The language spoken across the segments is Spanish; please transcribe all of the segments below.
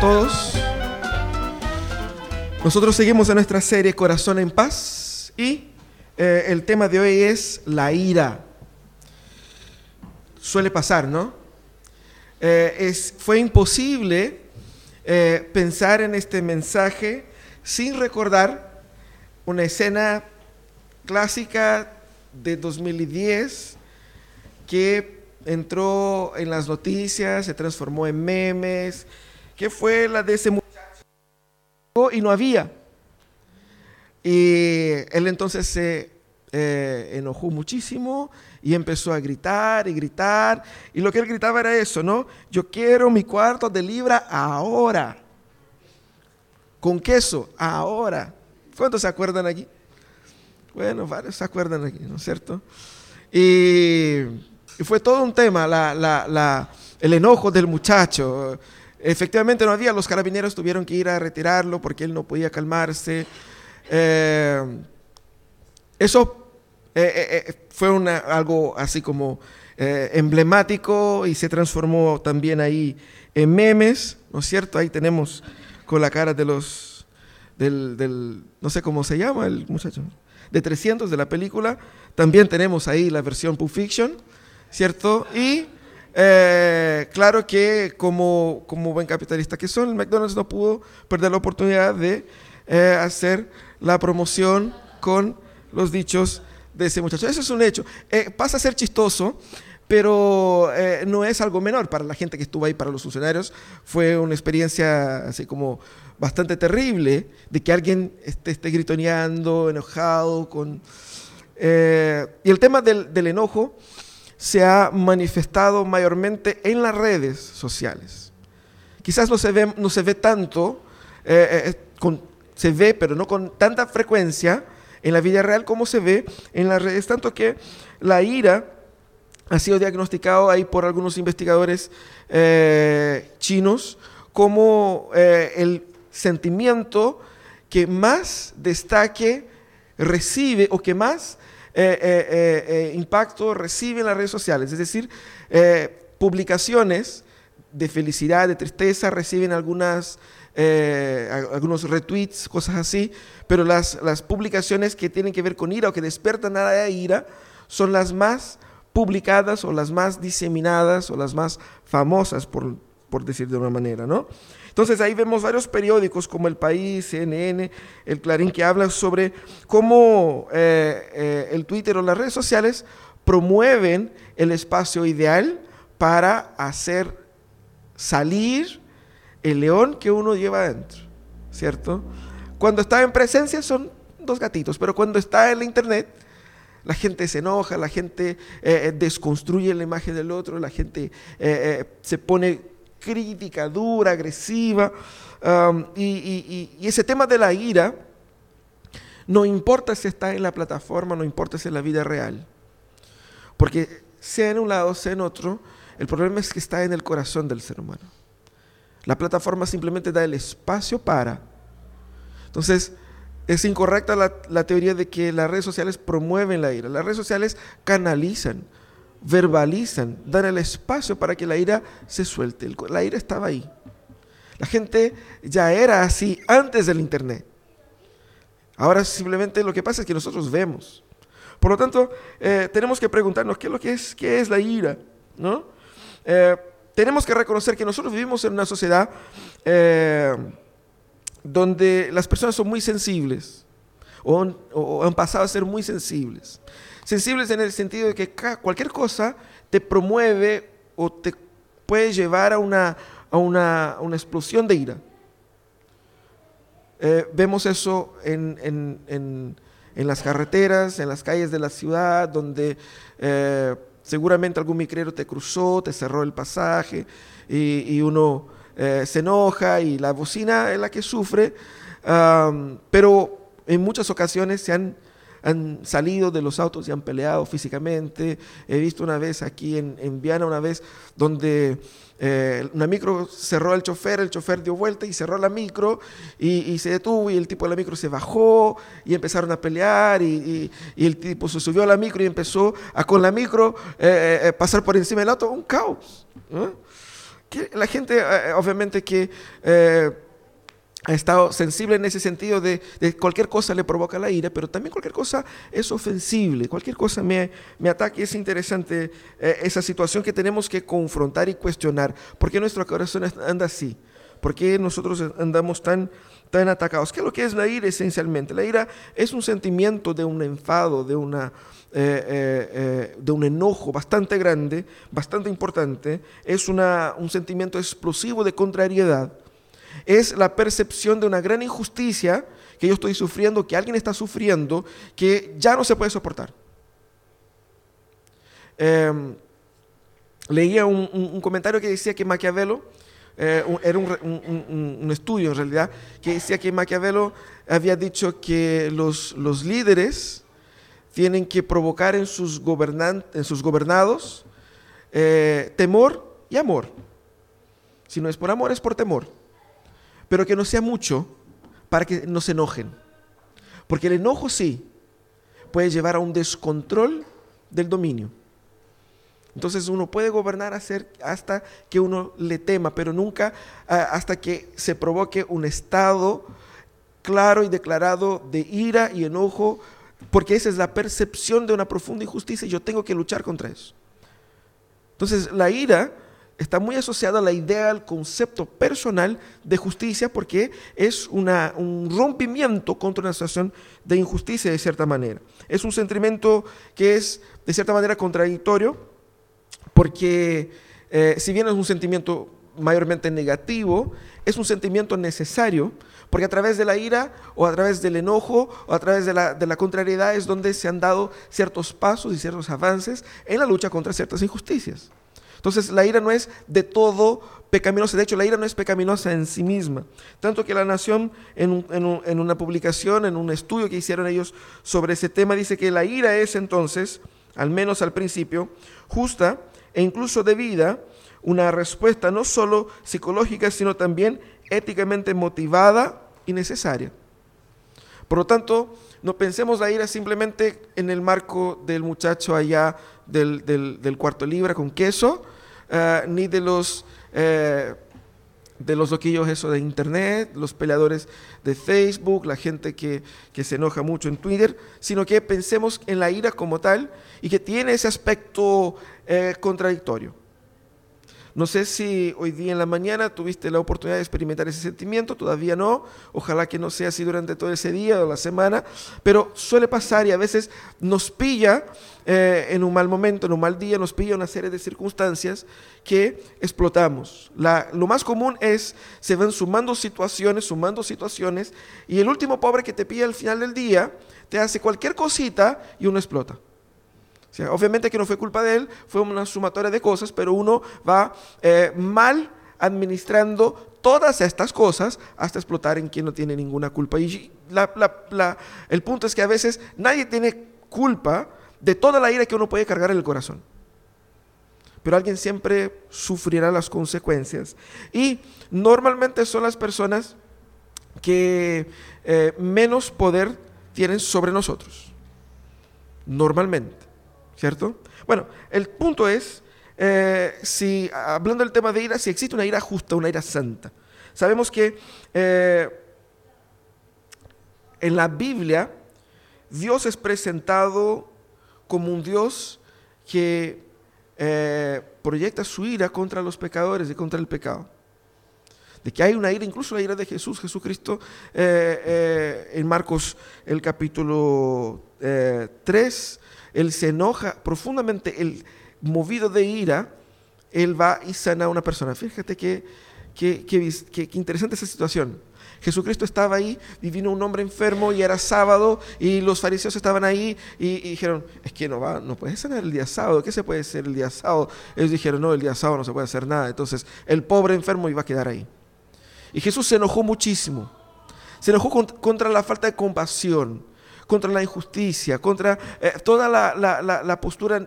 todos. Nosotros seguimos en nuestra serie Corazón en Paz y eh, el tema de hoy es la ira. Suele pasar, ¿no? Eh, es, fue imposible eh, pensar en este mensaje sin recordar una escena clásica de 2010 que entró en las noticias, se transformó en memes, que fue la de ese muchacho y no había. Y él entonces se eh, enojó muchísimo y empezó a gritar y gritar. Y lo que él gritaba era eso, ¿no? Yo quiero mi cuarto de libra ahora. Con queso, ahora. ¿Cuántos se acuerdan aquí? Bueno, varios se acuerdan aquí, ¿no es cierto? Y, fue todo un tema, el enojo del muchacho. Efectivamente no había, los carabineros tuvieron que ir a retirarlo porque él no podía calmarse. Eh, eso eh, eh, fue una, algo así como emblemático y se transformó también ahí en memes, ¿no es cierto? Ahí tenemos con la cara de los, del, del no sé cómo se llama el muchacho, de 300 de la película. También tenemos ahí la versión Pulp Fiction, ¿cierto? Y eh, claro que como, como buen capitalista que son, el McDonald's no pudo perder la oportunidad de eh, hacer la promoción con los dichos de ese muchacho. Eso es un hecho. Eh, pasa a ser chistoso, pero no es algo menor para la gente que estuvo ahí, para los funcionarios. Fue una experiencia así como bastante terrible de que alguien esté, esté gritoneando, enojado, con... y el tema del, del enojo se ha manifestado mayormente en las redes sociales. Quizás no se ve, no se ve tanto, eh, eh, eh, se ve, pero no con tanta frecuencia en la vida real como se ve en las redes, tanto que la ira ha sido diagnosticado ahí por algunos investigadores chinos como el sentimiento que más destaque recibe o que más eh, eh, eh, impacto reciben las redes sociales. Es decir, publicaciones de felicidad, de tristeza, reciben algunas, algunos retweets, cosas así, pero las, las publicaciones que tienen que ver con ira o que despertan a la ira son las más publicadas o las más diseminadas o las más famosas, por, por decir de una manera, ¿no? Entonces ahí vemos varios periódicos como El País, CNN, El Clarín, que hablan sobre cómo eh, eh, el Twitter o las redes sociales promueven el espacio ideal para hacer salir el león que uno lleva adentro, ¿cierto? Cuando está en presencia son dos gatitos, pero cuando está en la internet, la gente se enoja, la gente eh, desconstruye la imagen del otro, la gente se pone crítica, dura, agresiva. y, ese tema de la ira, no importa si está en la plataforma, no importa si es en la vida real. Porque sea en un lado, sea en otro, el problema es que está en el corazón del ser humano. La plataforma simplemente da el espacio para. Entonces, es incorrecta la, teoría de que las redes sociales promueven la ira. Las redes sociales canalizan, verbalizan, dan el espacio para que la ira se suelte. La ira estaba ahí. La gente ya era así antes del Internet. Ahora simplemente lo que pasa es que nosotros vemos. Por lo tanto, eh, tenemos que preguntarnos qué es lo que es, qué es la ira, ¿no? Eh, tenemos que reconocer que nosotros vivimos en una sociedad eh, donde las personas son muy sensibles o han pasado a ser muy sensibles. Sensibles en el sentido de que cualquier cosa te promueve o te puede llevar a una, a una, explosión de ira. Eh, vemos eso en, las carreteras, en las calles de la ciudad, donde eh, seguramente algún micrero te cruzó, te cerró el pasaje y, uno eh, se enoja y la bocina es la que sufre, pero en muchas ocasiones se han han salido de los autos y han peleado físicamente. He visto una vez aquí en, Viana, una vez donde eh, una micro cerró el chofer, el chofer dio vuelta y cerró la micro y, se detuvo y el tipo de la micro se bajó y empezaron a pelear y, el tipo se subió a la micro y empezó a con la micro eh, eh, pasar por encima del auto, un caos. la gente, obviamente que ha estado sensible en ese sentido de, cualquier cosa le provoca la ira, pero también cualquier cosa es ofensible, cualquier cosa me, me ataque. Es interesante eh, esa situación que tenemos que confrontar y cuestionar. ¿Por qué nuestro corazón anda así? ¿Por qué nosotros andamos tan, tan atacados? ¿Qué es lo que es la ira esencialmente? La ira es un sentimiento de un enfado, de una eh, eh, eh, de un enojo bastante grande, bastante importante, es una, un sentimiento explosivo de contrariedad, es la percepción de una gran injusticia que yo estoy sufriendo, que alguien está sufriendo, que ya no se puede soportar. Em, leía un, comentario que decía que Maquiavelo, era un, estudio en realidad, que decía que Maquiavelo había dicho que los, los líderes tienen que provocar en sus, en sus gobernados eh, temor y amor. Si no es por amor, es por temor. Pero que no sea mucho para que no se enojen. Porque el enojo sí puede llevar a un descontrol del dominio. Entonces uno puede gobernar hasta que uno le tema, pero nunca hasta que se provoque un estado claro y declarado de ira y enojo porque esa es la percepción de una profunda injusticia y yo tengo que luchar contra eso. Entonces, la ira está muy asociada a la idea, al concepto personal de justicia, porque es un rompimiento contra una situación de injusticia de cierta manera. Es un sentimiento que es de cierta manera contradictorio, porque eh, si bien es un sentimiento mayormente negativo, es un sentimiento necesario porque a través de la ira o a través del enojo o a través de la, contrariedad es donde se han dado ciertos pasos y ciertos avances en la lucha contra ciertas injusticias. Entonces la ira no es de todo pecaminosa, de hecho la ira no es pecaminosa en sí misma. Tanto que la Nación en, una publicación, en un estudio que hicieron ellos sobre ese tema, dice que la ira es entonces, al menos al principio, justa e incluso debida, una respuesta no solo psicológica, sino también éticamente motivada y necesaria. Por lo tanto, no pensemos la ira simplemente en el marco del muchacho allá del, cuarto libra con queso, eh, ni de los, eh, de los loquillos eso de internet, los peleadores de Facebook, la gente que, se enoja mucho en Twitter, sino que pensemos en la ira como tal y que tiene ese aspecto eh, contradictorio. No sé si hoy día en la mañana tuviste la oportunidad de experimentar ese sentimiento, todavía no, ojalá que no sea así durante todo ese día o la semana, pero suele pasar y a veces nos pilla eh, en un mal momento, en un mal día, nos pilla una serie de circunstancias que explotamos. lo más común es, se van sumando situaciones, sumando situaciones, y el último pobre que te pilla al final del día, te hace cualquier cosita y uno explota obviamente que no fue culpa de él, fue una sumatoria de cosas, pero uno va eh, mal administrando todas estas cosas hasta explotar en quien no tiene ninguna culpa. Y el punto es que a veces nadie tiene culpa de toda la ira que uno puede cargar en el corazón. Pero alguien siempre sufrirá las consecuencias. Y normalmente son las personas que eh, menos poder tienen sobre nosotros. Normalmente. ¿Cierto? Bueno, el punto es, eh, si, hablando del tema de ira, si existe una ira justa, una ira santa. Sabemos que eh, en la Biblia Dios es presentado como un Dios que eh, proyecta su ira contra los pecadores y contra el pecado. De que hay una ira, incluso la ira de Jesús, Jesucristo, en Marcos el capítulo 3, él se enoja profundamente, el movido de ira, él va y sana a una persona. Fíjate qué que, interesante esa situación. Jesucristo estaba ahí y vino un hombre enfermo y era sábado y los fariseos estaban ahí y, dijeron, es que no va, no puede sanar el día sábado, ¿qué se puede hacer el día sábado? Ellos dijeron, no, el día sábado no se puede hacer nada. Entonces el pobre enfermo iba a quedar ahí. Y Jesús se enojó muchísimo. Se enojó contra la falta de compasión contra la injusticia, contra eh, toda la, postura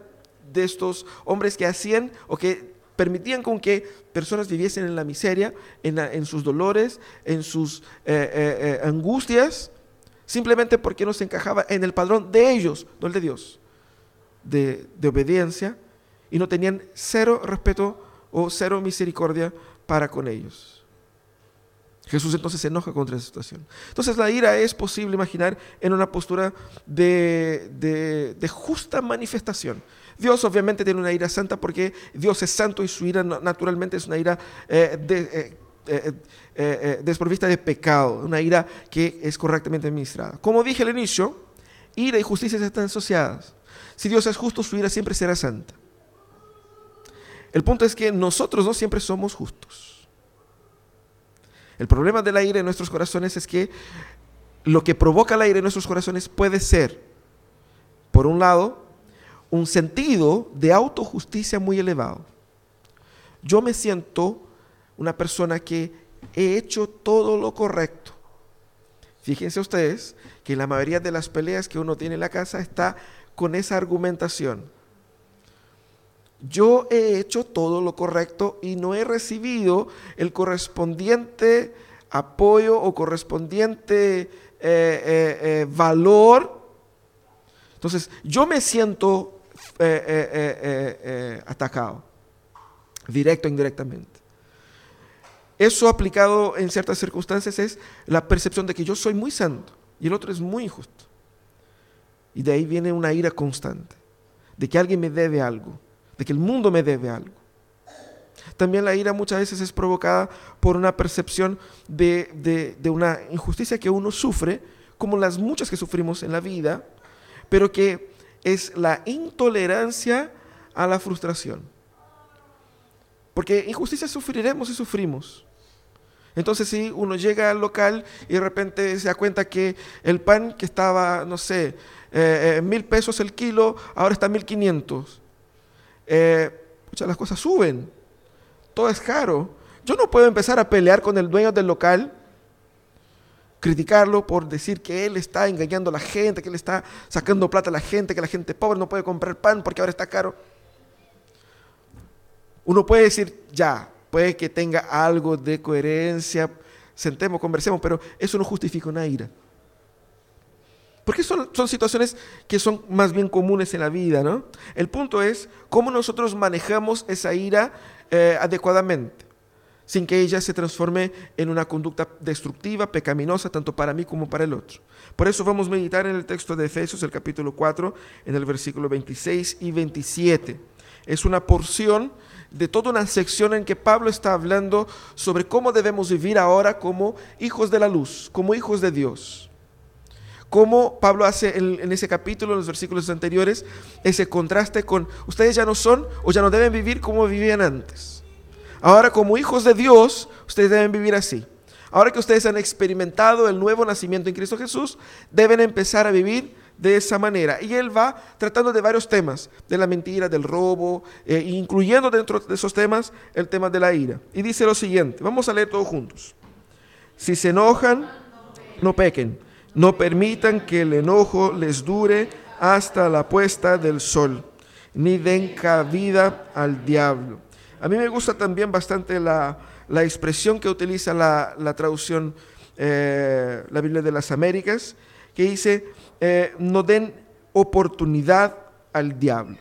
de estos hombres que hacían o que permitían con que personas viviesen en la miseria, en, sus dolores, en sus eh, eh, angustias, simplemente porque no se encajaba en el padrón de ellos, no el de Dios, de, de obediencia, y no tenían cero respeto o cero misericordia para con ellos. Jesús entonces se enoja contra esa situación. Entonces la ira es posible imaginar en una postura de, justa manifestación. Dios obviamente tiene una ira santa porque Dios es santo y su ira naturalmente es una ira eh, eh, eh, desprovista de pecado, una ira que es correctamente administrada. Como dije al inicio, ira y justicia están asociadas. Si Dios es justo, su ira siempre será santa. El punto es que nosotros no siempre somos justos. El problema de la ira en nuestros corazones es que lo que provoca la ira en nuestros corazones puede ser, por un lado, un sentido de autojusticia muy elevado. Yo me siento una persona que he hecho todo lo correcto. Fíjense ustedes que la mayoría de las peleas que uno tiene en la casa está con esa argumentación yo he hecho todo lo correcto y no he recibido el correspondiente apoyo o correspondiente eh, eh, eh, valor. Entonces, yo me siento atacado, directo o indirectamente. Eso aplicado en ciertas circunstancias es la percepción de que yo soy muy santo y el otro es muy injusto. Y de ahí viene una ira constante, de que alguien me debe algo de que el mundo me debe algo. También la ira muchas veces es provocada por una percepción de, una injusticia que uno sufre, como las muchas que sufrimos en la vida, pero que es la intolerancia a la frustración. Porque injusticia sufriremos y sufrimos. Entonces si uno llega al local y de repente se da cuenta que el pan que estaba, no sé, eh, eh, mil pesos el kilo, ahora está mil quinientos eh, las cosas suben, todo es caro. Yo no puedo empezar a pelear con el dueño del local, criticarlo por decir que él está engañando a la gente, que él está sacando plata a la gente, que la gente pobre no puede comprar pan porque ahora está caro. Uno puede decir, ya, puede que tenga algo de coherencia, sentemos, conversemos, pero eso no justifica una ira. Porque son, son situaciones que son más bien comunes en la vida, ¿no? El punto es cómo nosotros manejamos esa ira eh, adecuadamente, sin que ella se transforme en una conducta destructiva, pecaminosa, tanto para mí como para el otro. Por eso vamos a meditar en el texto de Efesios, el capítulo 4, en el versículo 26 y 27. Es una porción de toda una sección en que Pablo está hablando sobre cómo debemos vivir ahora como hijos de la luz, como hijos de Dios cómo Pablo hace en, ese capítulo, en los versículos anteriores, ese contraste con ustedes ya no son o ya no deben vivir como vivían antes. Ahora como hijos de Dios, ustedes deben vivir así. Ahora que ustedes han experimentado el nuevo nacimiento en Cristo Jesús, deben empezar a vivir de esa manera. Y él va tratando de varios temas, de la mentira, del robo, eh, incluyendo dentro de esos temas el tema de la ira. Y dice lo siguiente, vamos a leer todos juntos. Si se enojan, no pequen. No permitan que el enojo les dure hasta la puesta del sol, ni den cabida al diablo. A mí me gusta también bastante la, expresión que utiliza la, traducción, eh, la Biblia de las Américas, que dice, eh, no den oportunidad al diablo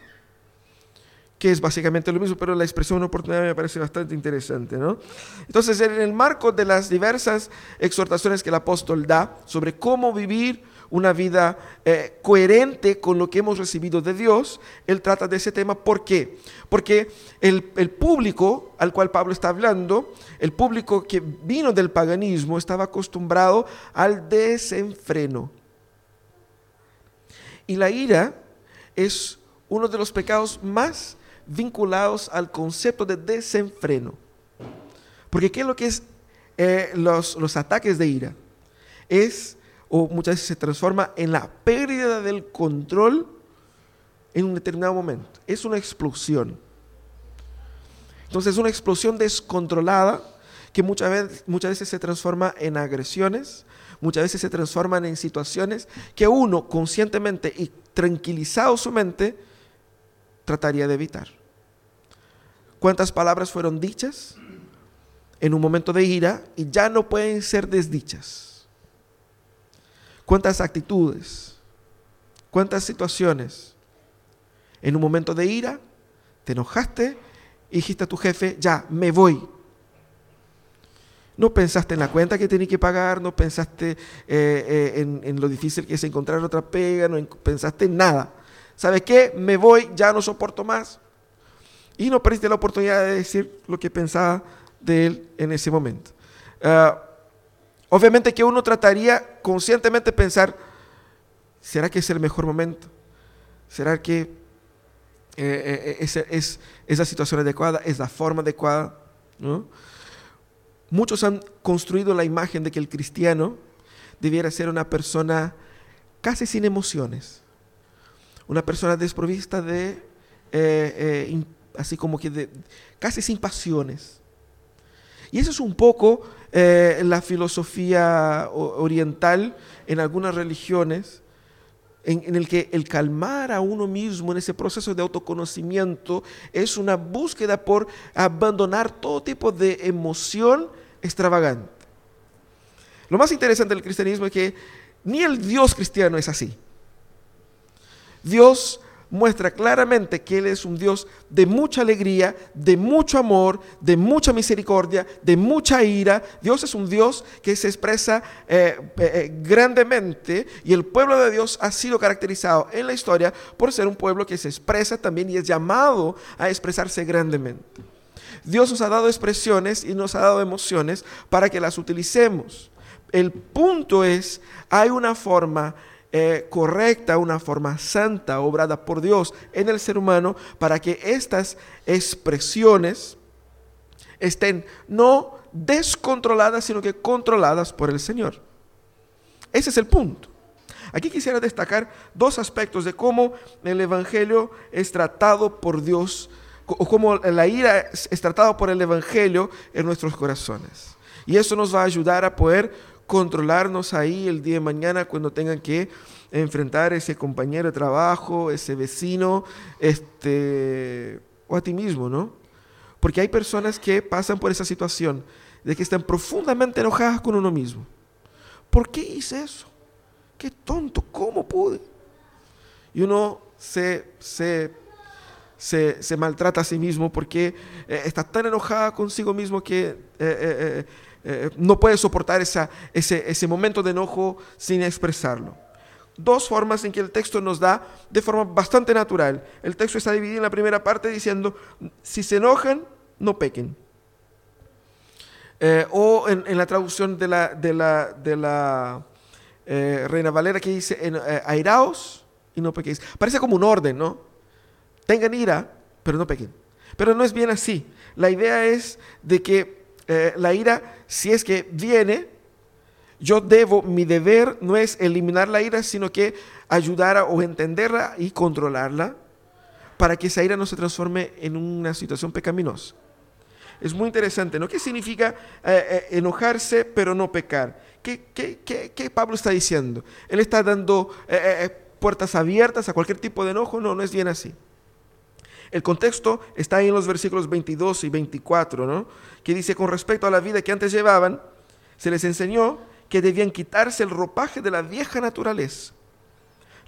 que es básicamente lo mismo, pero la expresión oportunidad me parece bastante interesante. ¿no? Entonces, en el marco de las diversas exhortaciones que el apóstol da sobre cómo vivir una vida eh, coherente con lo que hemos recibido de Dios, él trata de ese tema. ¿Por qué? Porque el, el público al cual Pablo está hablando, el público que vino del paganismo, estaba acostumbrado al desenfreno. Y la ira es uno de los pecados más vinculados al concepto de desenfreno. Porque ¿qué es lo que es eh, los, los ataques de ira? Es, o muchas veces se transforma en la pérdida del control en un determinado momento. Es una explosión. Entonces es una explosión descontrolada que muchas veces, muchas veces se transforma en agresiones, muchas veces se transforman en situaciones que uno conscientemente y tranquilizado su mente trataría de evitar. ¿Cuántas palabras fueron dichas en un momento de ira y ya no pueden ser desdichas? ¿Cuántas actitudes? ¿Cuántas situaciones? En un momento de ira te enojaste y dijiste a tu jefe, ya, me voy. No pensaste en la cuenta que tenías que pagar, no pensaste eh, eh, en, en, lo difícil que es encontrar otra pega, no pensaste en nada. ¿Sabes qué? Me voy, ya no soporto más. Y no perdiste la oportunidad de decir lo que pensaba de él en ese momento. Uh, obviamente que uno trataría conscientemente pensar, ¿será que es el mejor momento? ¿Será que eh, eh, es, la situación adecuada? ¿Es la forma adecuada? Muchos han construido la imagen de que el cristiano debiera ser una persona casi sin emociones, una persona desprovista de, eh, eh, así como que de, casi sin pasiones. Y eso es un poco eh, la filosofía oriental en algunas religiones, en, en, el que el calmar a uno mismo en ese proceso de autoconocimiento es una búsqueda por abandonar todo tipo de emoción extravagante. Lo más interesante del cristianismo es que ni el Dios cristiano es así. Dios muestra claramente que Él es un Dios de mucha alegría, de mucho amor, de mucha misericordia, de mucha ira. Dios es un Dios que se expresa eh, eh, grandemente y el pueblo de Dios ha sido caracterizado en la historia por ser un pueblo que se expresa también y es llamado a expresarse grandemente. Dios nos ha dado expresiones y nos ha dado emociones para que las utilicemos. El punto es, hay una forma eh, correcta, una forma santa, obrada por Dios en el ser humano, para que estas expresiones estén no descontroladas, sino que controladas por el Señor. Ese es el punto. Aquí quisiera destacar dos aspectos de cómo el Evangelio es tratado por Dios o cómo la ira es tratada por el Evangelio en nuestros corazones. Y eso nos va a ayudar a poder controlarnos ahí el día de mañana cuando tengan que enfrentar ese compañero de trabajo, ese vecino, este, o a ti mismo, ¿no? Porque hay personas que pasan por esa situación de que están profundamente enojadas con uno mismo. ¿Por qué hice eso? Qué tonto, ¿cómo pude? Y uno se, se se, se, maltrata a sí mismo porque eh, está tan enojada consigo mismo que eh, eh, eh, no puede soportar esa, ese, ese momento de enojo sin expresarlo. Dos formas en que el texto nos da de forma bastante natural. El texto está dividido en la primera parte diciendo, si se enojan, no pequen. Eh, o en, en, la traducción de la, de la, de la eh, Reina Valera que dice, airaos y no pequéis. Parece como un orden, ¿no? Tengan ira, pero no pequen. Pero no es bien así. La idea es de que eh, la ira, si es que viene, yo debo, mi deber no es eliminar la ira, sino que ayudar a, o entenderla y controlarla para que esa ira no se transforme en una situación pecaminosa. Es muy interesante, ¿no? ¿Qué significa eh, eh, enojarse pero no pecar? ¿Qué, qué, qué, ¿Qué, Pablo está diciendo? Él está dando puertas abiertas a cualquier tipo de enojo, no, no es bien así. El contexto está ahí en los versículos 22 y 24, ¿no? que dice, con respecto a la vida que antes llevaban, se les enseñó que debían quitarse el ropaje de la vieja naturaleza,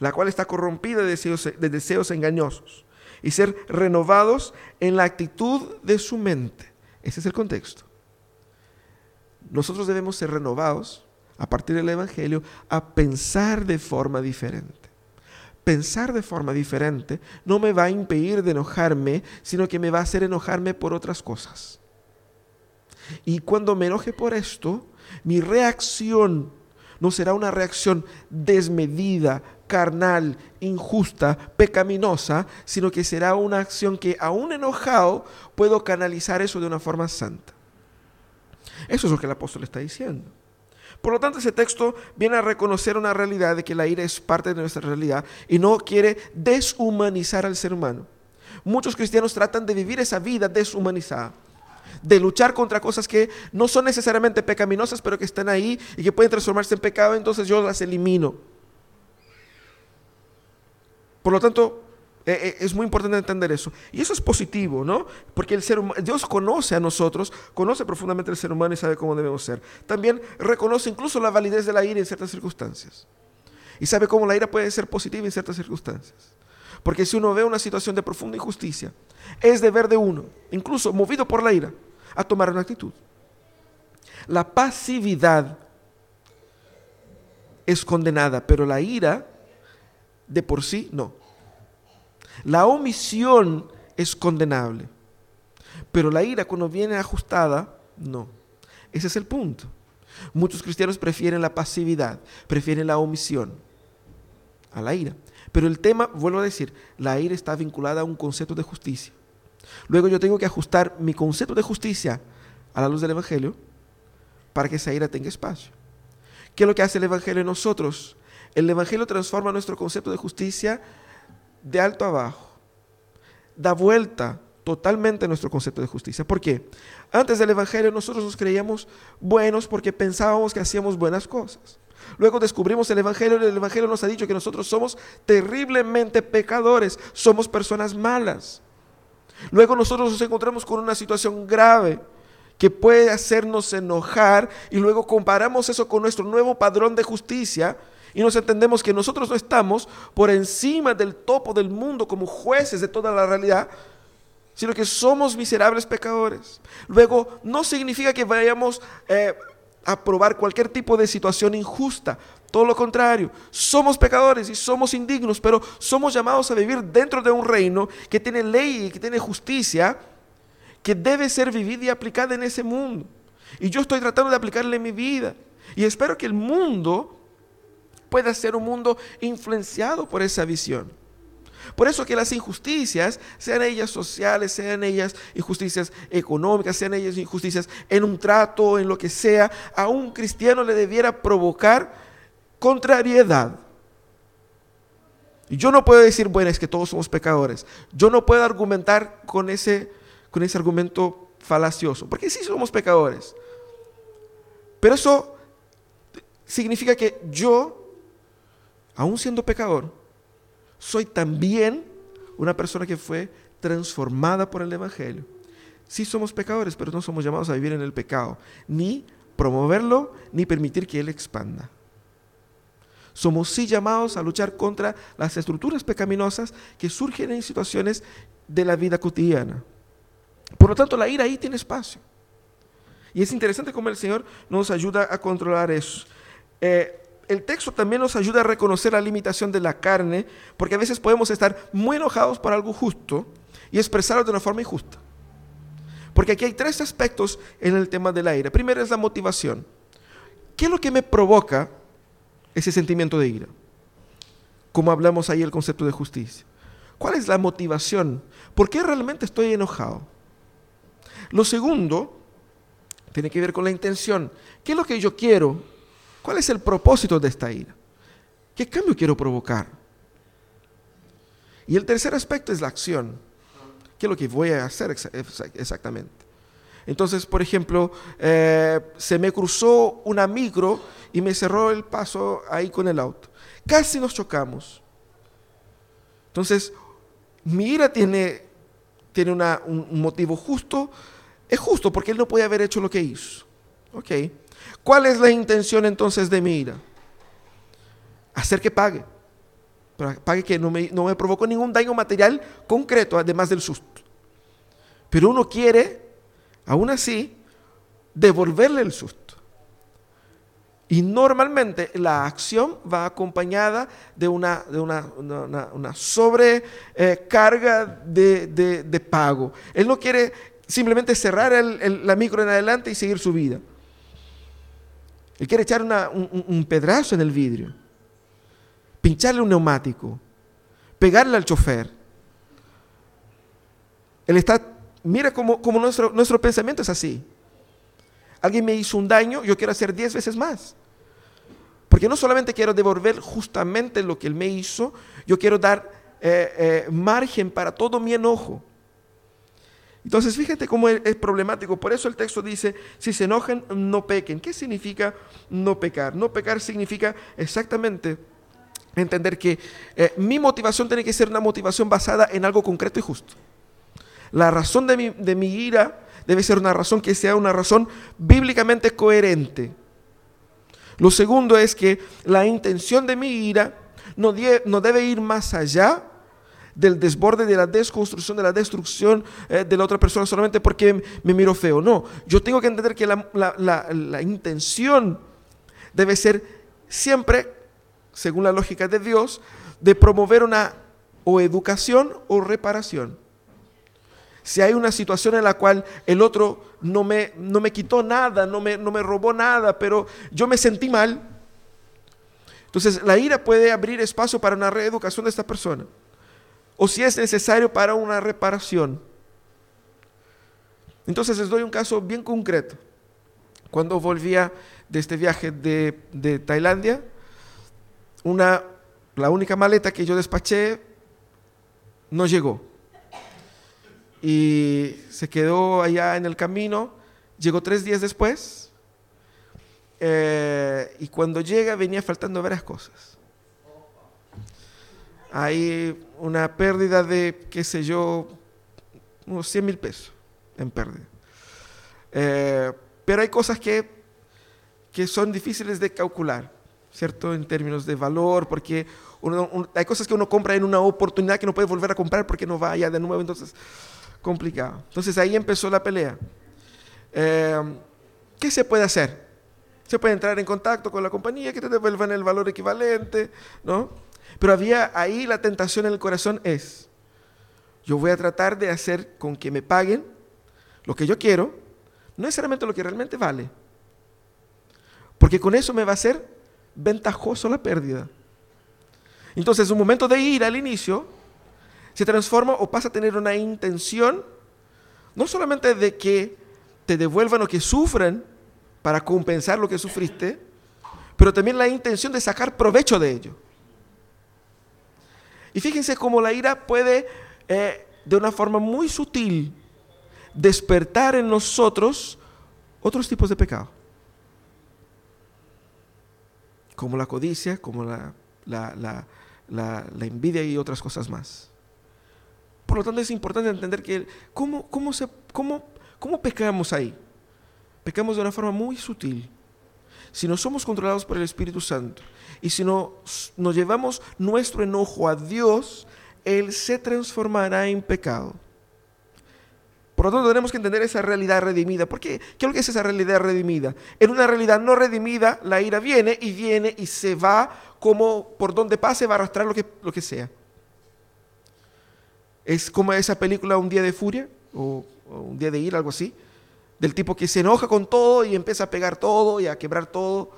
la cual está corrompida de deseos, de deseos engañosos, y ser renovados en la actitud de su mente. Ese es el contexto. Nosotros debemos ser renovados a partir del Evangelio a pensar de forma diferente pensar de forma diferente no me va a impedir de enojarme, sino que me va a hacer enojarme por otras cosas. Y cuando me enoje por esto, mi reacción no será una reacción desmedida, carnal, injusta, pecaminosa, sino que será una acción que aún enojado puedo canalizar eso de una forma santa. Eso es lo que el apóstol está diciendo. Por lo tanto, ese texto viene a reconocer una realidad de que la ira es parte de nuestra realidad y no quiere deshumanizar al ser humano. Muchos cristianos tratan de vivir esa vida deshumanizada, de luchar contra cosas que no son necesariamente pecaminosas, pero que están ahí y que pueden transformarse en pecado, entonces yo las elimino. Por lo tanto, eh, eh, es muy importante entender eso. Y eso es positivo, ¿no? Porque el ser Dios conoce a nosotros, conoce profundamente al ser humano y sabe cómo debemos ser. También reconoce incluso la validez de la ira en ciertas circunstancias. Y sabe cómo la ira puede ser positiva en ciertas circunstancias. Porque si uno ve una situación de profunda injusticia, es deber de uno, incluso movido por la ira, a tomar una actitud. La pasividad es condenada, pero la ira de por sí no. La omisión es condenable, pero la ira cuando viene ajustada, no. Ese es el punto. Muchos cristianos prefieren la pasividad, prefieren la omisión a la ira. Pero el tema, vuelvo a decir, la ira está vinculada a un concepto de justicia. Luego yo tengo que ajustar mi concepto de justicia a la luz del Evangelio para que esa ira tenga espacio. ¿Qué es lo que hace el Evangelio en nosotros? El Evangelio transforma nuestro concepto de justicia de alto a abajo. Da vuelta totalmente nuestro concepto de justicia. ¿Por qué? Antes del Evangelio nosotros nos creíamos buenos porque pensábamos que hacíamos buenas cosas. Luego descubrimos el Evangelio y el Evangelio nos ha dicho que nosotros somos terriblemente pecadores, somos personas malas. Luego nosotros nos encontramos con una situación grave que puede hacernos enojar y luego comparamos eso con nuestro nuevo padrón de justicia y nos entendemos que nosotros no estamos por encima del topo del mundo como jueces de toda la realidad, sino que somos miserables pecadores. Luego, no significa que vayamos eh, a probar cualquier tipo de situación injusta. Todo lo contrario, somos pecadores y somos indignos, pero somos llamados a vivir dentro de un reino que tiene ley y que tiene justicia, que debe ser vivida y aplicada en ese mundo. Y yo estoy tratando de aplicarle en mi vida. Y espero que el mundo pueda ser un mundo influenciado por esa visión. Por eso que las injusticias, sean ellas sociales, sean ellas injusticias económicas, sean ellas injusticias en un trato, en lo que sea, a un cristiano le debiera provocar contrariedad. Yo no puedo decir, bueno, es que todos somos pecadores. Yo no puedo argumentar con ese, con ese argumento falacioso, porque sí somos pecadores. Pero eso significa que yo, aún siendo pecador, soy también una persona que fue transformada por el Evangelio. Sí somos pecadores, pero no somos llamados a vivir en el pecado, ni promoverlo, ni permitir que Él expanda. Somos sí llamados a luchar contra las estructuras pecaminosas que surgen en situaciones de la vida cotidiana. Por lo tanto, la ira ahí tiene espacio. Y es interesante cómo el Señor nos ayuda a controlar eso. Eh, el texto también nos ayuda a reconocer la limitación de la carne, porque a veces podemos estar muy enojados por algo justo y expresarlo de una forma injusta. Porque aquí hay tres aspectos en el tema de la ira. Primero es la motivación. ¿Qué es lo que me provoca ese sentimiento de ira? Como hablamos ahí el concepto de justicia. ¿Cuál es la motivación? ¿Por qué realmente estoy enojado? Lo segundo tiene que ver con la intención. ¿Qué es lo que yo quiero ¿Cuál es el propósito de esta ira? ¿Qué cambio quiero provocar? Y el tercer aspecto es la acción. ¿Qué es lo que voy a hacer exactamente? Entonces, por ejemplo, eh, se me cruzó una micro y me cerró el paso ahí con el auto. Casi nos chocamos. Entonces, mi ira tiene, tiene un motivo justo. Es justo porque él no puede haber hecho lo que hizo. Ok. ¿Cuál es la intención entonces de mi ira? Hacer que pague. Pague que no me, no me provocó ningún daño material concreto, además del susto. Pero uno quiere, aún así, devolverle el susto. Y normalmente la acción va acompañada de una, de una, una, sobrecarga eh, de, pago. Él no quiere simplemente cerrar la micro en adelante y seguir su vida. Él quiere echar un, pedazo en el vidrio, pincharle un neumático, pegarle al chofer. Él está, mira cómo, nuestro, nuestro pensamiento es así. Alguien me hizo un daño, yo quiero hacer diez veces más. Porque no solamente quiero devolver justamente lo que él me hizo, yo quiero dar eh, eh, margen para todo mi enojo. Entonces, fíjate cómo es, problemático. Por eso el texto dice, si se enojan, no pequen. ¿Qué significa no pecar? No pecar significa exactamente entender que eh, mi motivación tiene que ser una motivación basada en algo concreto y justo. La razón de mi, de ira debe ser una razón que sea una razón bíblicamente coherente. Lo segundo es que la intención de mi ira no, no debe ir más allá del desborde, de la desconstrucción, de la destrucción eh, de la otra persona solamente porque me miro feo. No, yo tengo que entender que la, intención debe ser siempre, según la lógica de Dios, de promover una o educación o reparación. Si hay una situación en la cual el otro no me, no me quitó nada, no me, no me robó nada, pero yo me sentí mal, entonces la ira puede abrir espacio para una reeducación de esta persona o si es necesario para una reparación. Entonces les doy un caso bien concreto. Cuando volvía de este viaje de, Tailandia, una, la única maleta que yo despaché no llegó. Y se quedó allá en el camino, llegó tres días después, eh, y cuando llega venía faltando varias cosas hay una pérdida de, qué sé yo, unos 100 mil pesos en pérdida. Eh, pero hay cosas que, que son difíciles de calcular, ¿cierto? En términos de valor, porque hay cosas que uno compra en una oportunidad que no puede volver a comprar porque no va allá de nuevo, entonces complicado. Entonces ahí empezó la pelea. Eh, ¿Qué se puede hacer? Se puede entrar en contacto con la compañía que te devuelvan el valor equivalente, ¿no? Pero había ahí la tentación en el corazón es, yo voy a tratar de hacer con que me paguen lo que yo quiero, no necesariamente lo que realmente vale. Porque con eso me va a ser ventajoso la pérdida. Entonces, un momento de ira al inicio se transforma o pasa a tener una intención, no solamente de que te devuelvan lo que sufren para compensar lo que sufriste, pero también la intención de sacar provecho de ello. Y fíjense cómo la ira puede, eh, de una forma muy sutil, despertar en nosotros otros tipos de pecado. Como la codicia, como la, la, envidia y otras cosas más. Por lo tanto, es importante entender que cómo, cómo, se, cómo, cómo pecamos ahí. Pecamos de una forma muy sutil. Si no somos controlados por el Espíritu Santo y si no nos llevamos nuestro enojo a Dios, Él se transformará en pecado. Por lo tanto, tenemos que entender esa realidad redimida. ¿Por qué? ¿Qué es esa realidad redimida? En una realidad no redimida, la ira viene y viene y se va como por donde pase va a arrastrar lo que, lo que sea. Es como esa película Un día de furia o, o Un día de ira, algo así. Del tipo que se enoja con todo y empieza a pegar todo y a quebrar todo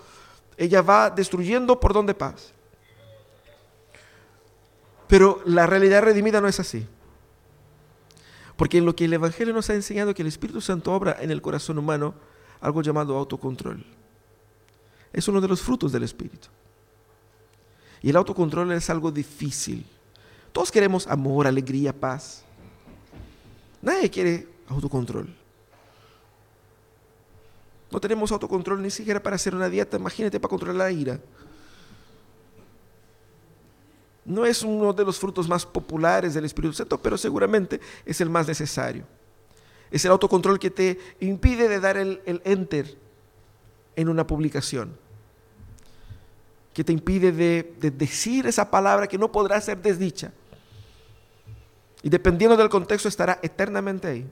ella va destruyendo por donde pasa. Pero la realidad redimida no es así. Porque en lo que el Evangelio nos ha enseñado que el Espíritu Santo obra en el corazón humano algo llamado autocontrol. Es uno de los frutos del Espíritu. Y el autocontrol es algo difícil. Todos queremos amor, alegría, paz. Nadie quiere autocontrol. No tenemos autocontrol ni siquiera para hacer una dieta, imagínate para controlar la ira. No es uno de los frutos más populares del Espíritu Santo, pero seguramente es el más necesario. Es el autocontrol que te impide de dar el, enter en una publicación. Que te impide de, de decir esa palabra que no podrá ser desdicha. Y dependiendo del contexto estará eternamente ahí.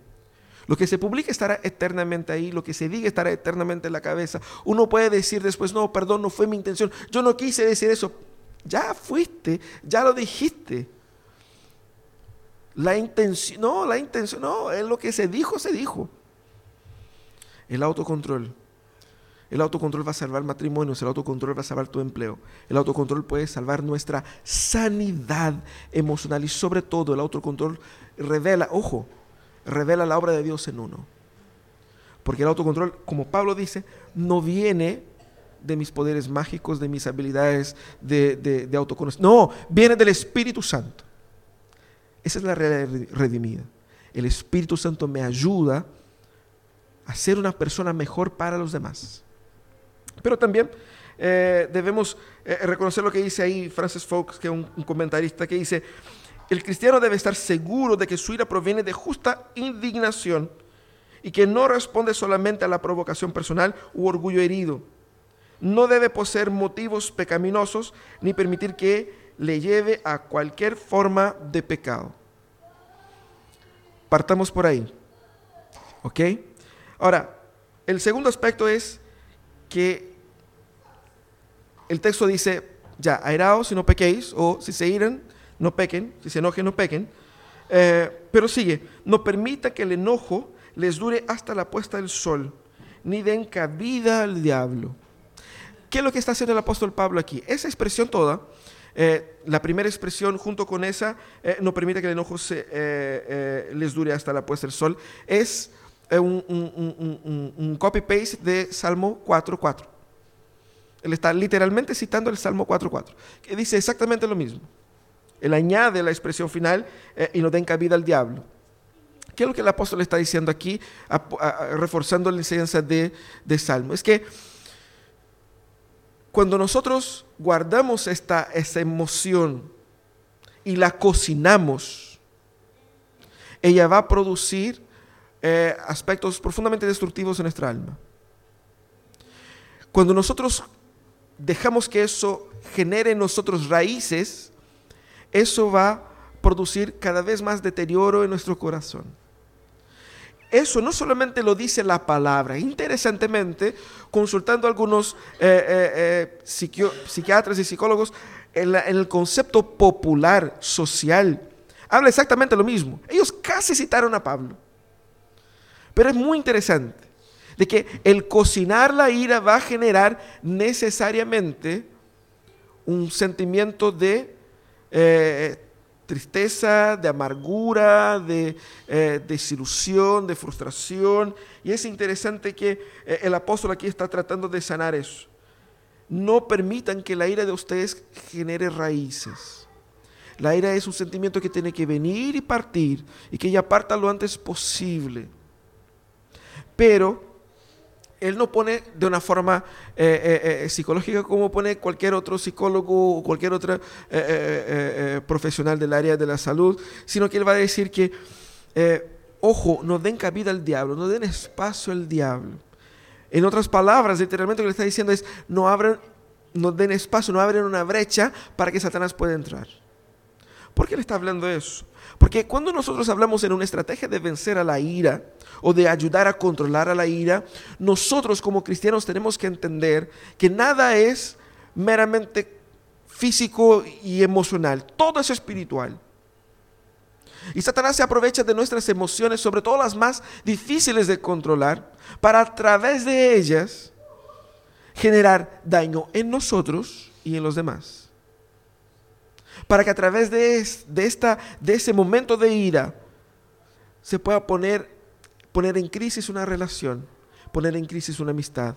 Lo que se publique estará eternamente ahí, lo que se diga estará eternamente en la cabeza. Uno puede decir después, no, perdón, no fue mi intención, yo no quise decir eso. Ya fuiste, ya lo dijiste. La intención, no, la intención, no, es lo que se dijo, se dijo. El autocontrol. El autocontrol va a salvar matrimonios, el autocontrol va a salvar tu empleo. El autocontrol puede salvar nuestra sanidad emocional y sobre todo el autocontrol revela, ojo, revela la obra de Dios en uno. Porque el autocontrol, como Pablo dice, no viene de mis poderes mágicos, de mis habilidades de, de, autoconocimiento. No, viene del Espíritu Santo. Esa es la realidad redimida. El Espíritu Santo me ayuda a ser una persona mejor para los demás. Pero también eh, debemos eh, reconocer lo que dice ahí Francis Fox, que es un comentarista, que dice, el cristiano debe estar seguro de que su ira proviene de justa indignación y que no responde solamente a la provocación personal u orgullo herido. No debe poseer motivos pecaminosos ni permitir que le lleve a cualquier forma de pecado. Partamos por ahí. ¿Ok? Ahora, el segundo aspecto es que el texto dice, ya, airaos y no pequéis, o si se iran, no pequen, si se enojen, no pequen. Eh, pero sigue, no permita que el enojo les dure hasta la puesta del sol, ni den cabida al diablo. ¿Qué es lo que está haciendo el apóstol Pablo aquí? Esa expresión toda, eh, la primera expresión junto con esa, eh, no permita que el enojo se, les dure hasta la puesta del sol, es un, un copy-paste de Salmo 4.4. Él está literalmente citando el Salmo 4.4, que dice exactamente lo mismo. Él añade la expresión final eh, y no den cabida al diablo. ¿Qué es lo que el apóstol está diciendo aquí, reforzando la enseñanza de, Salmo? Es que cuando nosotros guardamos esta, emoción y la cocinamos, ella va a producir eh, aspectos profundamente destructivos en nuestra alma. Cuando nosotros dejamos que eso genere en nosotros raíces, eso va a producir cada vez más deterioro en nuestro corazón. Eso no solamente lo dice la palabra, interesantemente, consultando a algunos eh, eh, eh, psiquiatras y psicólogos, en, en el concepto popular, social, habla exactamente lo mismo. Ellos casi citaron a Pablo. Pero es muy interesante de que el cocinar la ira va a generar necesariamente un sentimiento de eh, tristeza, de amargura, de eh, desilusión, de frustración. Y es interesante que eh, el apóstol aquí está tratando de sanar eso. No permitan que la ira de ustedes genere raíces. La ira es un sentimiento que tiene que venir y partir y que ella parta lo antes posible. Pero él no pone de una forma eh, eh, eh, psicológica como pone cualquier otro psicólogo o cualquier otro profesional del área de la salud, sino que él va a decir que, ojo, no den cabida al diablo, no den espacio al diablo. En otras palabras, literalmente lo que le está diciendo es, no, abran, no den espacio, no abren una brecha para que Satanás pueda entrar. ¿Por qué le está hablando eso? Porque cuando nosotros hablamos en una estrategia de vencer a la ira o de ayudar a controlar a la ira, nosotros como cristianos tenemos que entender que nada es meramente físico y emocional, todo es espiritual. Y Satanás se aprovecha de nuestras emociones, sobre todo las más difíciles de controlar, para a través de ellas generar daño en nosotros y en los demás para que a través de, esta, de ese momento de ira se pueda poner, poner en crisis una relación, poner en crisis una amistad,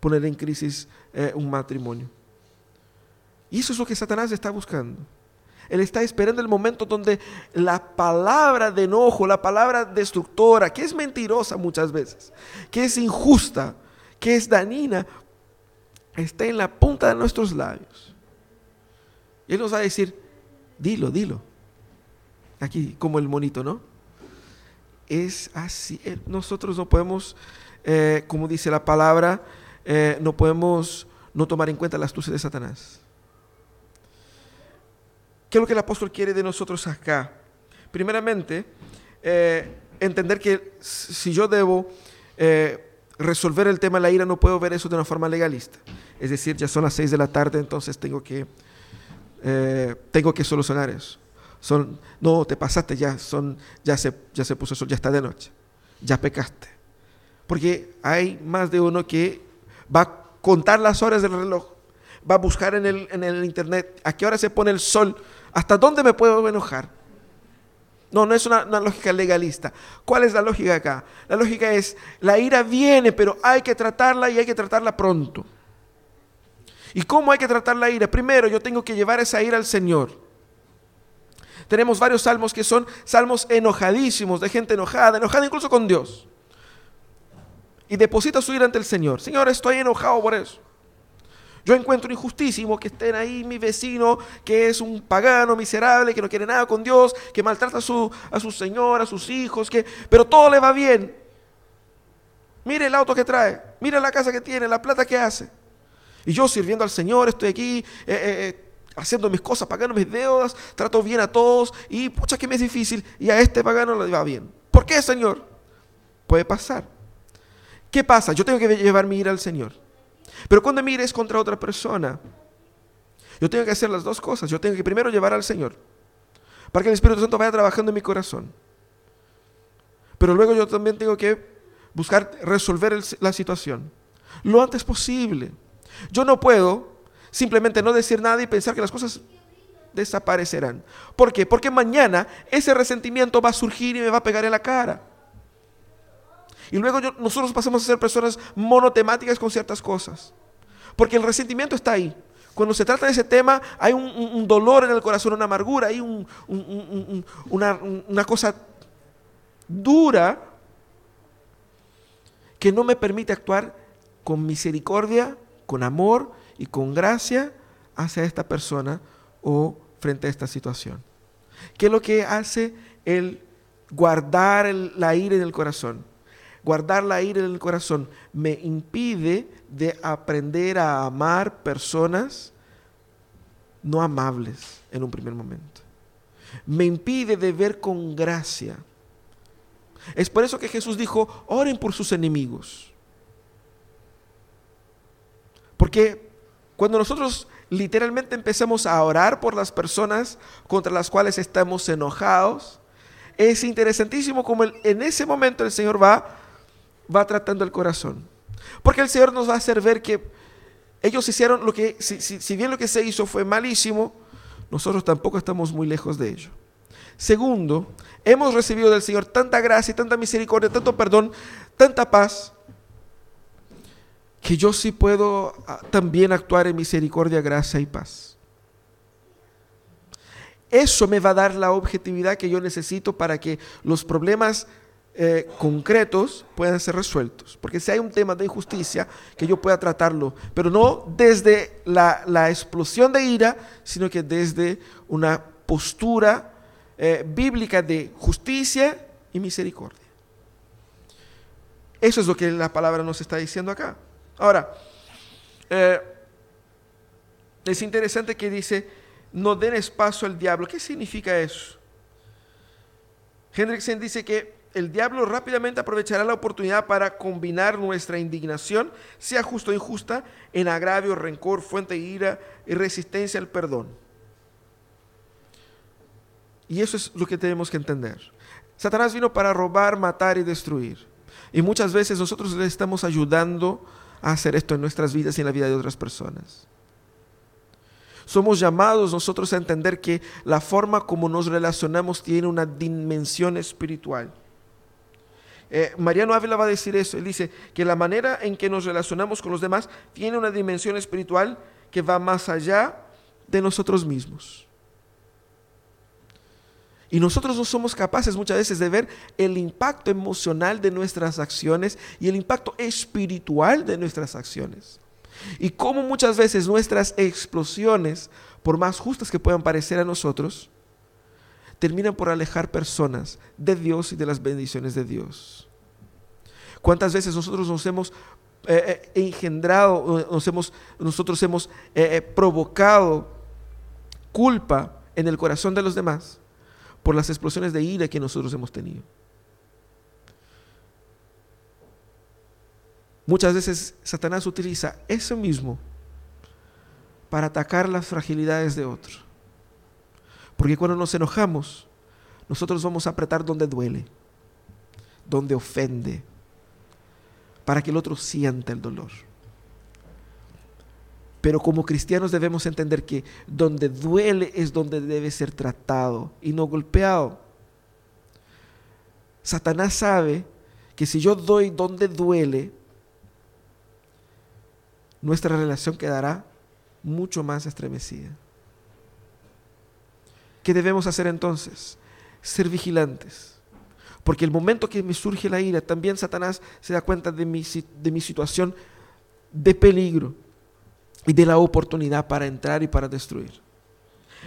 poner en crisis eh, un matrimonio. Y eso es lo que Satanás está buscando. Él está esperando el momento donde la palabra de enojo, la palabra destructora, que es mentirosa muchas veces, que es injusta, que es danina, esté en la punta de nuestros labios. Y Él nos va a decir, Dilo, dilo. Aquí como el monito, ¿no? Es así. Eh, nosotros no podemos, eh, como dice la palabra, eh, no podemos no tomar en cuenta la astucia de Satanás. ¿Qué es lo que el apóstol quiere de nosotros acá? Primeramente, entender que si yo debo resolver el tema de la ira, no puedo ver eso de una forma legalista. Es decir, ya son las seis de la tarde, entonces tengo que eh, tengo que solucionar eso. No, te pasaste ya, ya, se, ya se puso eso, ya está de noche, ya pecaste. Porque hay más de uno que va a contar las horas del reloj, va a buscar en el, en el internet a qué hora se pone el sol, hasta dónde me puedo enojar. No, no es una, una, lógica legalista. ¿Cuál es la lógica acá? La lógica es, la ira viene, pero hay que tratarla y hay que tratarla pronto. ¿Y cómo hay que tratar la ira? Primero, yo tengo que llevar esa ira al Señor. Tenemos varios salmos que son salmos enojadísimos, de gente enojada, enojada incluso con Dios. Y deposita su ira ante el Señor. Señor, estoy enojado por eso. Yo encuentro injustísimo que estén ahí mi vecino, que es un pagano miserable, que no quiere nada con Dios, que maltrata a su, a su señor, a sus hijos, que, pero todo le va bien. Mire el auto que trae, mire la casa que tiene, la plata que hace. Y yo sirviendo al Señor, estoy aquí eh, eh, eh, haciendo mis cosas, pagando mis deudas, trato bien a todos y pucha que me es difícil y a este pagano le va bien. ¿Por qué, Señor? Puede pasar. ¿Qué pasa? Yo tengo que llevar mi ira al Señor. Pero cuando mi ira es contra otra persona, yo tengo que hacer las dos cosas. Yo tengo que primero llevar al Señor, para que el Espíritu Santo vaya trabajando en mi corazón. Pero luego yo también tengo que buscar resolver la situación lo antes posible. Yo no puedo simplemente no decir nada y pensar que las cosas desaparecerán. ¿Por qué? Porque mañana ese resentimiento va a surgir y me va a pegar en la cara. Y luego nosotros pasamos a ser personas monotemáticas con ciertas cosas. Porque el resentimiento está ahí. Cuando se trata de ese tema, hay un, dolor en el corazón, una amargura, hay una, cosa dura que no me permite actuar con misericordia, con amor y con gracia hacia esta persona o frente a esta situación. ¿Qué es lo que hace el guardar la ira en el corazón? Guardar la ira en el corazón me impide de aprender a amar personas no amables en un primer momento. Me impide de ver con gracia. Es por eso que Jesús dijo, oren por sus enemigos. Porque cuando nosotros literalmente empezamos a orar por las personas contra las cuales estamos enojados, es interesantísimo como en ese momento el Señor va, va tratando el corazón. Porque el Señor nos va a hacer ver que ellos hicieron lo que, si, si bien lo que se hizo fue malísimo, nosotros tampoco estamos muy lejos de ello. Segundo, hemos recibido del Señor tanta gracia, tanta misericordia, tanto perdón, tanta paz, que yo sí puedo ah, también actuar en misericordia, gracia y paz. Eso me va a dar la objetividad que yo necesito para que los problemas eh, concretos puedan ser resueltos. Porque si hay un tema de injusticia, que yo pueda tratarlo, pero no desde la, explosión de ira, sino que desde una postura eh, bíblica de justicia y misericordia. Eso es lo que la palabra nos está diciendo acá. Ahora, eh, es interesante que dice, no den espacio al diablo. ¿Qué significa eso? Hendrickson dice que el diablo rápidamente aprovechará la oportunidad para combinar nuestra indignación, sea justa o injusta, en agravio, rencor, fuente de ira y resistencia al perdón. Y eso es lo que tenemos que entender. Satanás vino para robar, matar y destruir. Y muchas veces nosotros le estamos ayudando a hacer esto en nuestras vidas y en la vida de otras personas. Somos llamados nosotros a entender que la forma como nos relacionamos tiene una dimensión espiritual. Eh, Mariano Ávila va a decir eso, él dice que la manera en que nos relacionamos con los demás tiene una dimensión espiritual que va más allá de nosotros mismos. Y nosotros no somos capaces muchas veces de ver el impacto emocional de nuestras acciones y el impacto espiritual de nuestras acciones. Y cómo muchas veces nuestras explosiones, por más justas que puedan parecer a nosotros, terminan por alejar personas de Dios y de las bendiciones de Dios. ¿Cuántas veces nosotros nos hemos eh, eh, engendrado, nos hemos, nosotros hemos eh, provocado culpa en el corazón de los demás? Por las explosiones de ira que nosotros hemos tenido. Muchas veces Satanás utiliza eso mismo para atacar las fragilidades de otro. Porque cuando nos enojamos, nosotros vamos a apretar donde duele, donde ofende, para que el otro sienta el dolor. Pero como cristianos debemos entender que donde duele es donde debe ser tratado y no golpeado. Satanás sabe que si yo doy donde duele, nuestra relación quedará mucho más estremecida. ¿Qué debemos hacer entonces? Ser vigilantes. Porque el momento que me surge la ira, también Satanás se da cuenta de mi, de mi situación de peligro y de la oportunidad para entrar y para destruir.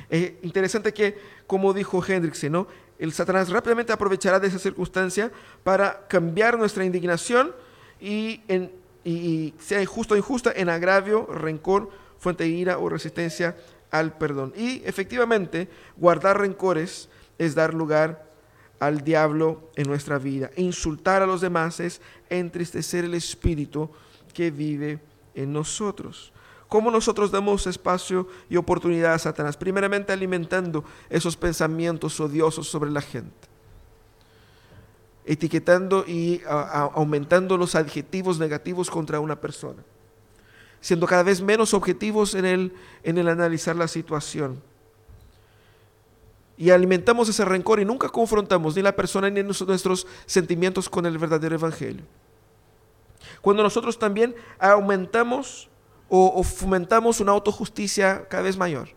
Es interesante que, como dijo Hendrickson, ¿no? el Satanás rápidamente aprovechará de esa circunstancia para cambiar nuestra indignación y, sea injusto o injusta en agravio, rencor, fuente de ira o resistencia al perdón. Y efectivamente, guardar rencores es dar lugar al diablo en nuestra vida. Insultar a los demás es entristecer el espíritu que vive en nosotros. ¿Cómo nosotros damos espacio y oportunidad a Satanás? Primeramente alimentando esos pensamientos odiosos sobre la gente. Etiquetando y aumentando los adjetivos negativos contra una persona. Siendo cada vez menos objetivos en el, en el analizar la situación y alimentamos ese rencor y nunca confrontamos ni la persona ni nuestros sentimientos con el verdadero evangelio. Cuando nosotros también aumentamos o, fomentamos una autojusticia cada vez mayor.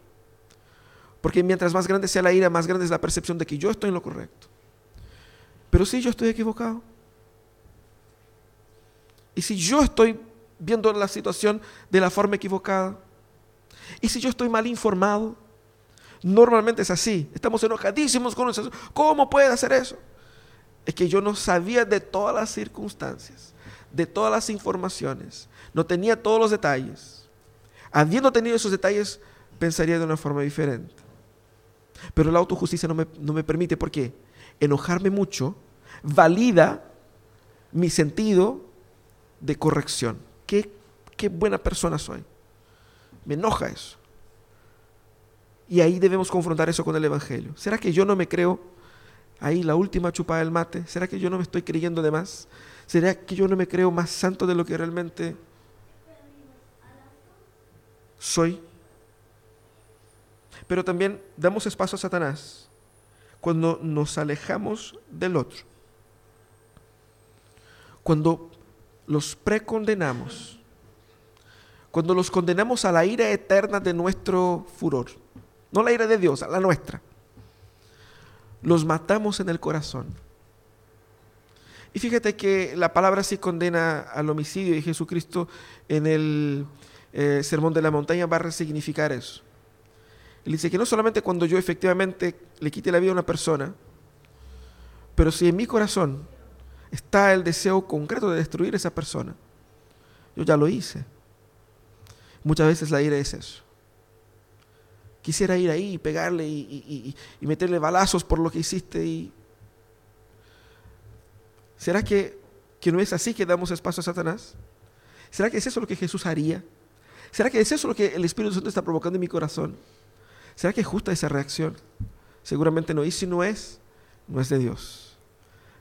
Porque mientras más grande sea la ira, más grande es la percepción de que yo estoy en lo correcto. Pero si yo estoy equivocado. Y si yo estoy viendo la situación de la forma equivocada. Y si yo estoy mal informado. Normalmente es así. Estamos enojadísimos con nosotros. ¿Cómo puede hacer eso? Es que yo no sabía de todas las circunstancias, de todas las informaciones. No tenía todos los detalles. Habiendo tenido esos detalles, pensaría de una forma diferente. Pero la autojusticia no me, no me permite. ¿Por qué? Enojarme mucho valida mi sentido de corrección. Qué, qué buena persona soy. Me enoja eso. Y ahí debemos confrontar eso con el Evangelio. ¿Será que yo no me creo ahí la última chupada del mate? ¿Será que yo no me estoy creyendo de más? ¿Será que yo no me creo más santo de lo que realmente soy? Pero también damos espacio a Satanás cuando nos alejamos del otro. Cuando los precondenamos. Cuando los condenamos a la ira eterna de nuestro furor no la ira de Dios, la nuestra. Los matamos en el corazón. Y fíjate que la palabra sí condena al homicidio y Jesucristo en el eh, Sermón de la Montaña va a resignificar eso. Él dice que no solamente cuando yo efectivamente le quite la vida a una persona, pero si en mi corazón está el deseo concreto de destruir a esa persona, yo ya lo hice. Muchas veces la ira es eso. Quisiera ir ahí y pegarle y, meterle balazos por lo que hiciste. Y... ¿Será que, que no es así que damos espacio a Satanás? ¿Será que es eso lo que Jesús haría? ¿Será que es eso lo que el Espíritu Santo está provocando en mi corazón? ¿Será que es justa esa reacción? Seguramente no. Y si no es, no es de Dios.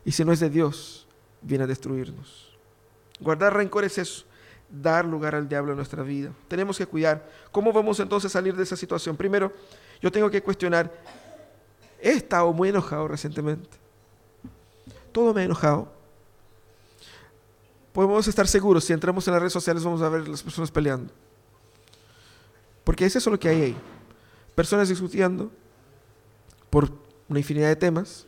Y si no es de Dios, viene a destruirnos. Guardar rencor es eso dar lugar al diablo en nuestra vida. Tenemos que cuidar. ¿Cómo vamos entonces a salir de esa situación? Primero, yo tengo que cuestionar, he estado muy enojado recientemente. Todo me ha enojado. Podemos estar seguros, si entramos en las redes sociales vamos a ver las personas peleando. Porque es eso lo que hay ahí. Personas discutiendo por una infinidad de temas.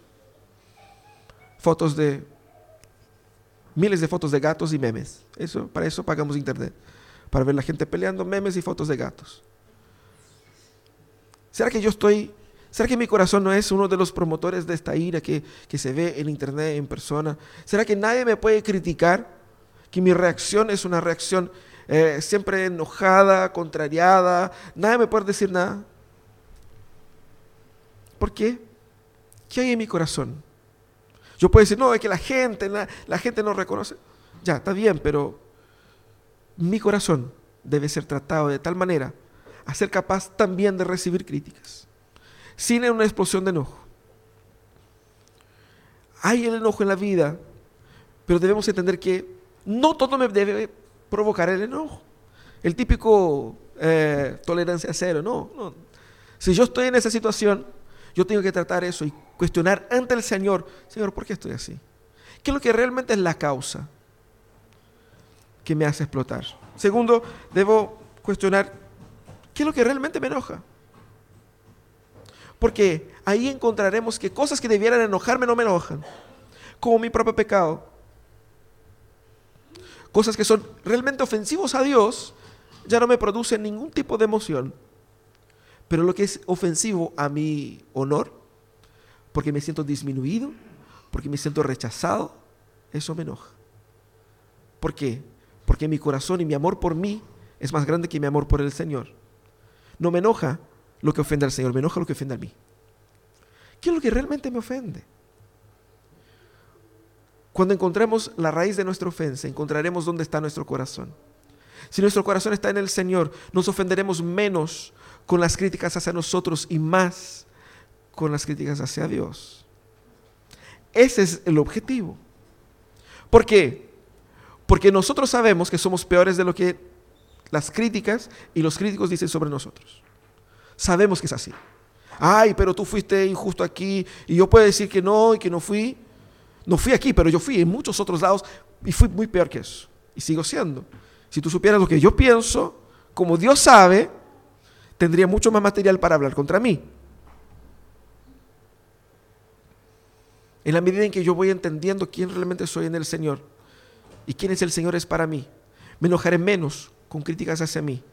Fotos de miles de fotos de gatos y memes. Eso, para eso pagamos internet. Para ver la gente peleando, memes y fotos de gatos. ¿Será que yo estoy, será que mi corazón no es uno de los promotores de esta ira que, se ve en internet, en persona? ¿Será que nadie me puede criticar que mi reacción es una reacción eh, siempre enojada, contrariada? Nadie me puede decir nada. ¿Por qué? ¿Qué hay en mi corazón? Yo puedo decir, no, es que la gente, la, gente no reconoce. Ya, está bien, pero mi corazón debe ser tratado de tal manera a ser capaz también de recibir críticas, sin una explosión de enojo. Hay el enojo en la vida, pero debemos entender que no todo me debe provocar el enojo. El típico eh, tolerancia cero, no, no. Si yo estoy en esa situación, yo tengo que tratar eso y cuestionar ante el Señor, Señor, ¿por qué estoy así? ¿Qué es lo que realmente es la causa que me hace explotar? Segundo, debo cuestionar, ¿qué es lo que realmente me enoja? Porque ahí encontraremos que cosas que debieran enojarme no me enojan, como mi propio pecado. Cosas que son realmente ofensivos a Dios ya no me producen ningún tipo de emoción. Pero lo que es ofensivo a mi honor, porque me siento disminuido, porque me siento rechazado, eso me enoja. ¿Por qué? Porque mi corazón y mi amor por mí es más grande que mi amor por el Señor. No me enoja lo que ofende al Señor, me enoja lo que ofende a mí. ¿Qué es lo que realmente me ofende? Cuando encontremos la raíz de nuestra ofensa, encontraremos dónde está nuestro corazón. Si nuestro corazón está en el Señor, nos ofenderemos menos con las críticas hacia nosotros y más con las críticas hacia Dios. Ese es el objetivo. ¿Por qué? Porque nosotros sabemos que somos peores de lo que las críticas y los críticos dicen sobre nosotros. Sabemos que es así. Ay, pero tú fuiste injusto aquí y yo puedo decir que no y que no fui. No fui aquí, pero yo fui en muchos otros lados y fui muy peor que eso. Y sigo siendo. Si tú supieras lo que yo pienso, como Dios sabe, tendría mucho más material para hablar contra mí. En la medida en que yo voy entendiendo quién realmente soy en el Señor y quién es el Señor es para mí, me enojaré menos con críticas hacia mí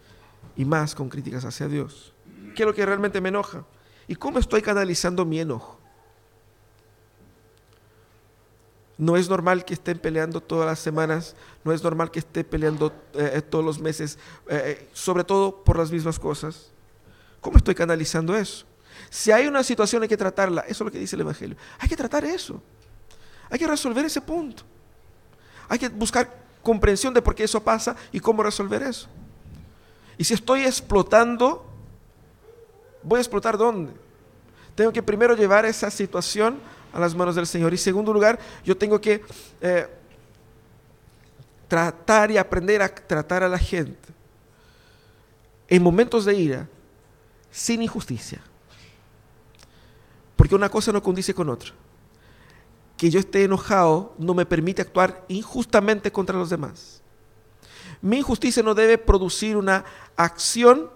y más con críticas hacia Dios. ¿Qué es lo que realmente me enoja? ¿Y cómo estoy canalizando mi enojo? No es normal que estén peleando todas las semanas, no es normal que esté peleando eh, eh, todos los meses, eh, sobre todo por las mismas cosas. ¿Cómo estoy canalizando eso? Si hay una situación hay que tratarla, eso es lo que dice el Evangelio. Hay que tratar eso. Hay que resolver ese punto. Hay que buscar comprensión de por qué eso pasa y cómo resolver eso. Y si estoy explotando, voy a explotar dónde? Tengo que primero llevar esa situación a las manos del Señor. Y segundo lugar, yo tengo que eh, tratar y aprender a tratar a la gente en momentos de ira sin injusticia. Porque una cosa no condice con otra. Que yo esté enojado no me permite actuar injustamente contra los demás. Mi injusticia no debe producir una acción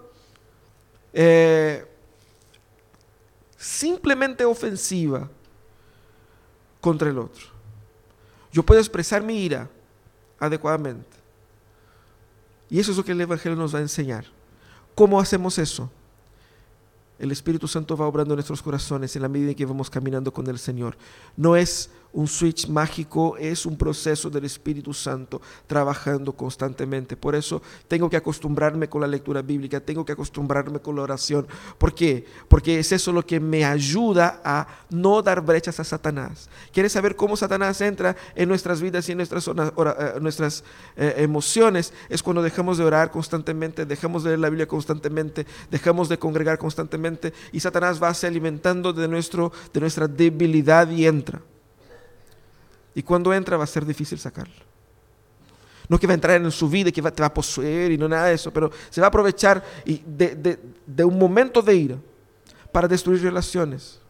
eh, simplemente ofensiva contra el otro. Yo puedo expresar mi ira adecuadamente. Y eso es lo que el Evangelio nos va a enseñar. ¿Cómo hacemos eso? El Espíritu Santo va obrando en nuestros corazones en la medida en que vamos caminando con el Señor. No es un switch mágico, es un proceso del Espíritu Santo trabajando constantemente. Por eso tengo que acostumbrarme con la lectura bíblica, tengo que acostumbrarme con la oración. ¿Por qué? Porque es eso lo que me ayuda a no dar brechas a Satanás. ¿Quieres saber cómo Satanás entra en nuestras vidas y en nuestras, eh, nuestras eh, emociones? Es cuando dejamos de orar constantemente, dejamos de leer la Biblia constantemente, dejamos de congregar constantemente y Satanás va se alimentando de, nuestro, de nuestra debilidad y entra. Y cuando entra va a ser difícil sacarlo. No que va a entrar en su vida y que te va a poseer y no nada de eso, pero se va a aprovechar de, de un momento de ira para destruir relaciones,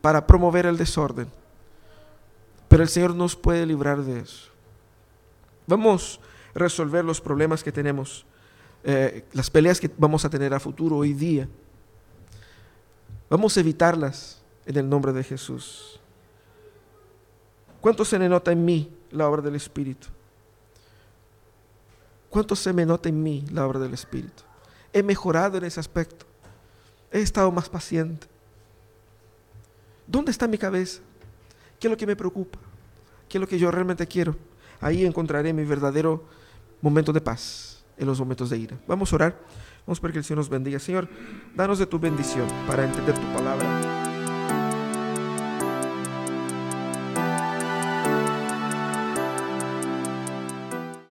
para promover el desorden. Pero el Señor nos puede librar de eso. Vamos a resolver los problemas que tenemos, eh, las peleas que vamos a tener a futuro hoy día. Vamos a evitarlas en el nombre de Jesús. ¿Cuánto se me nota en mí la obra del Espíritu? ¿Cuánto se me nota en mí la obra del Espíritu? He mejorado en ese aspecto. He estado más paciente. ¿Dónde está mi cabeza? ¿Qué es lo que me preocupa? ¿Qué es lo que yo realmente quiero? Ahí encontraré mi verdadero momento de paz en los momentos de ira. Vamos a orar. Vamos para que el Señor nos bendiga. Señor, danos de tu bendición para entender tu palabra